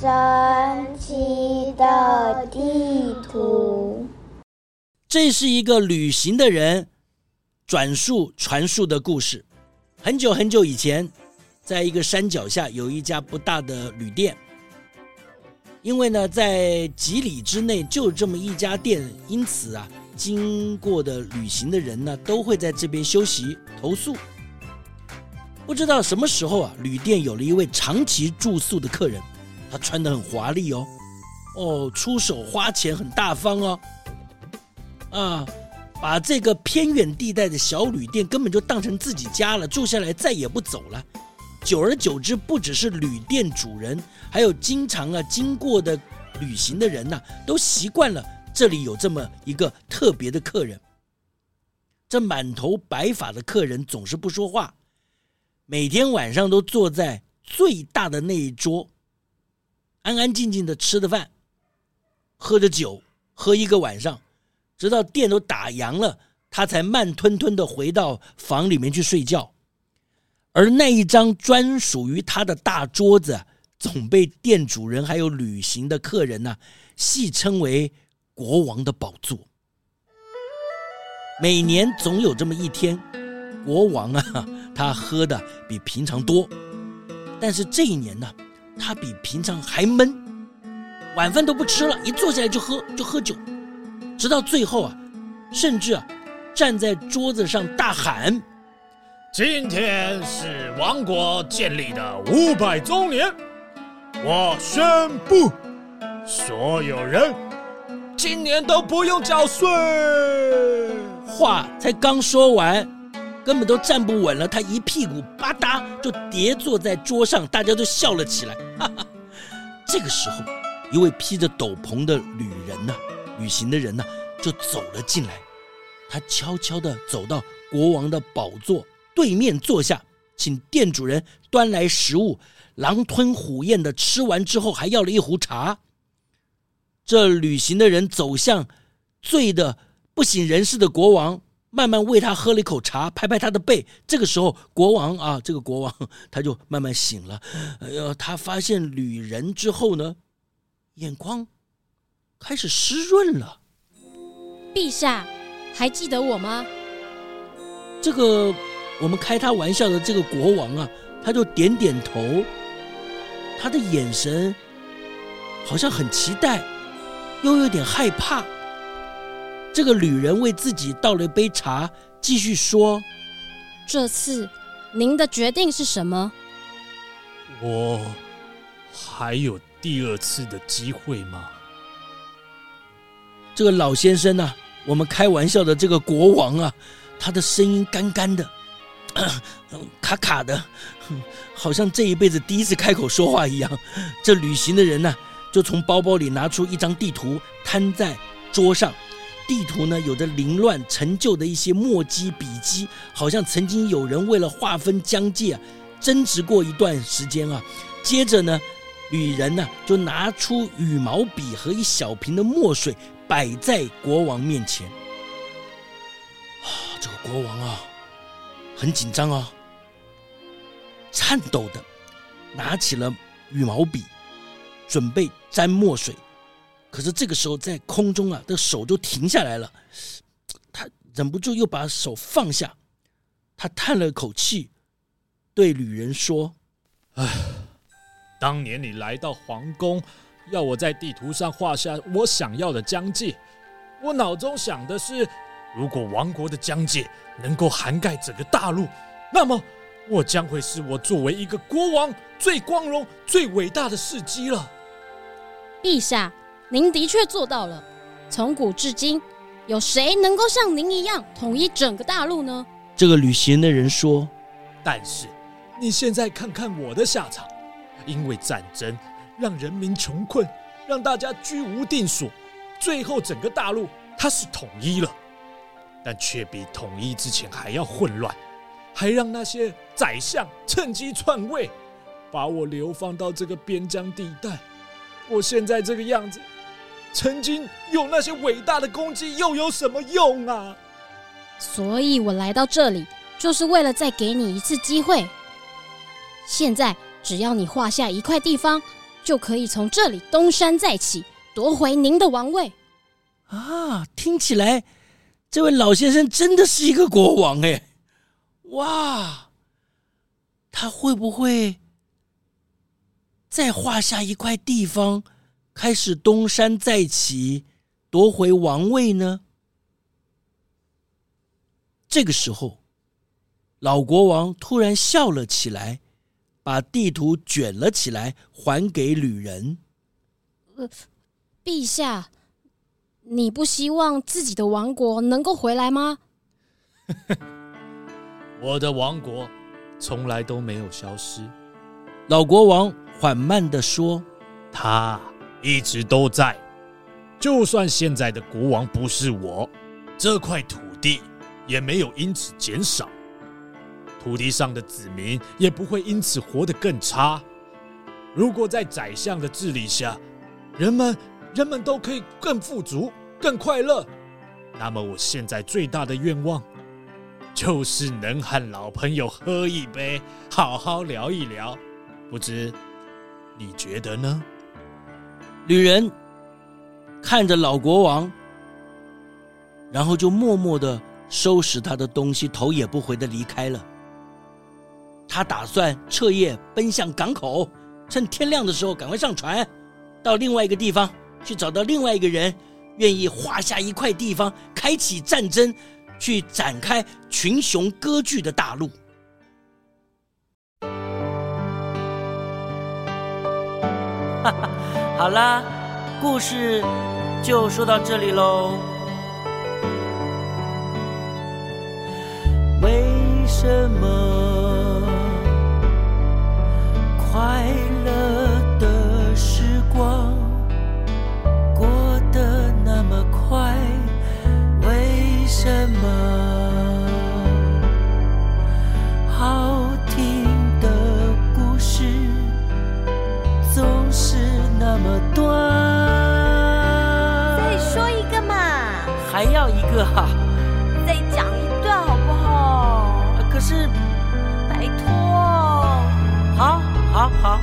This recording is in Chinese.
神奇的地图，这是一个旅行的人转述传述的故事。很久很久以前，在一个山脚下有一家不大的旅店。因为呢，在几里之内就这么一家店，因此啊，经过的旅行的人呢，都会在这边休息投宿。不知道什么时候啊，旅店有了一位长期住宿的客人。他穿得很华丽哦，哦，出手花钱很大方哦，啊，把这个偏远地带的小旅店根本就当成自己家了，住下来再也不走了。久而久之，不只是旅店主人，还有经常啊经过的旅行的人呐，都习惯了这里有这么一个特别的客人。这满头白发的客人总是不说话，每天晚上都坐在最大的那一桌。安安静静的吃的饭，喝着酒，喝一个晚上，直到店都打烊了，他才慢吞吞的回到房里面去睡觉。而那一张专属于他的大桌子，总被店主人还有旅行的客人呢、戏称为“国王的宝座”。每年总有这么一天，国王啊，他喝的比平常多，但是这一年呢？他比平常还闷，晚饭都不吃了，一坐下来就喝，就喝酒，直到最后啊，甚至啊，站在桌子上大喊：“今天是王国建立的五百周年，我宣布，所有人今年都不用缴税。”话才刚说完。根本都站不稳了，他一屁股吧嗒就跌坐在桌上，大家都笑了起来。哈哈，这个时候，一位披着斗篷的旅人呐、啊，旅行的人呐、啊，就走了进来。他悄悄地走到国王的宝座对面坐下，请店主人端来食物，狼吞虎咽的吃完之后，还要了一壶茶。这旅行的人走向醉得不省人事的国王。慢慢喂他喝了一口茶，拍拍他的背。这个时候，国王啊，这个国王他就慢慢醒了。哎呀，他发现旅人之后呢，眼眶开始湿润了。陛下，还记得我吗？这个我们开他玩笑的这个国王啊，他就点点头，他的眼神好像很期待，又有点害怕。这个旅人为自己倒了一杯茶，继续说：“这次您的决定是什么？我还有第二次的机会吗？”这个老先生啊，我们开玩笑的这个国王啊，他的声音干干的，卡卡的，好像这一辈子第一次开口说话一样。这旅行的人呢，就从包包里拿出一张地图，摊在桌上。地图呢，有着凌乱陈旧的一些墨迹笔迹，好像曾经有人为了划分疆界啊，争执过一段时间啊。接着呢，旅人呢就拿出羽毛笔和一小瓶的墨水，摆在国王面前。啊，这个国王啊，很紧张啊，颤抖的拿起了羽毛笔，准备沾墨水。可是这个时候，在空中啊，这手就停下来了。他忍不住又把手放下，他叹了口气，对旅人说：“唉，当年你来到皇宫，要我在地图上画下我想要的疆界，我脑中想的是，如果王国的疆界能够涵盖整个大陆，那么我将会是我作为一个国王最光荣、最伟大的事迹了。”陛下。您的确做到了。从古至今，有谁能够像您一样统一整个大陆呢？这个旅行的人说：“但是，你现在看看我的下场，因为战争让人民穷困，让大家居无定所，最后整个大陆它是统一了，但却比统一之前还要混乱，还让那些宰相趁机篡位，把我流放到这个边疆地带。我现在这个样子，曾经有那些伟大的功绩又有什么用啊？所以我来到这里，就是为了再给你一次机会。现在只要你画下一块地方，就可以从这里东山再起，夺回您的王位。啊，听起来这位老先生真的是一个国王哎！哇，他会不会再画下一块地方，开始东山再起，夺回王位呢？这个时候，老国王突然笑了起来。把地图卷了起来，还给旅人。呃，陛下，你不希望自己的王国能够回来吗？我的王国从来都没有消失。老国王缓慢地说：“他一直都在。就算现在的国王不是我，这块土地也没有因此减少。”土地上的子民也不会因此活得更差。如果在宰相的治理下，人们人们都可以更富足、更快乐，那么我现在最大的愿望，就是能和老朋友喝一杯，好好聊一聊。不知你觉得呢？女人看着老国王，然后就默默的收拾他的东西，头也不回的离开了。他打算彻夜奔向港口，趁天亮的时候赶快上船，到另外一个地方去找到另外一个人，愿意划下一块地方，开启战争，去展开群雄割据的大陆。哈哈，好啦，故事就说到这里喽。为什么？还要一个哈。再讲一段好不好？可是拜托。好好好。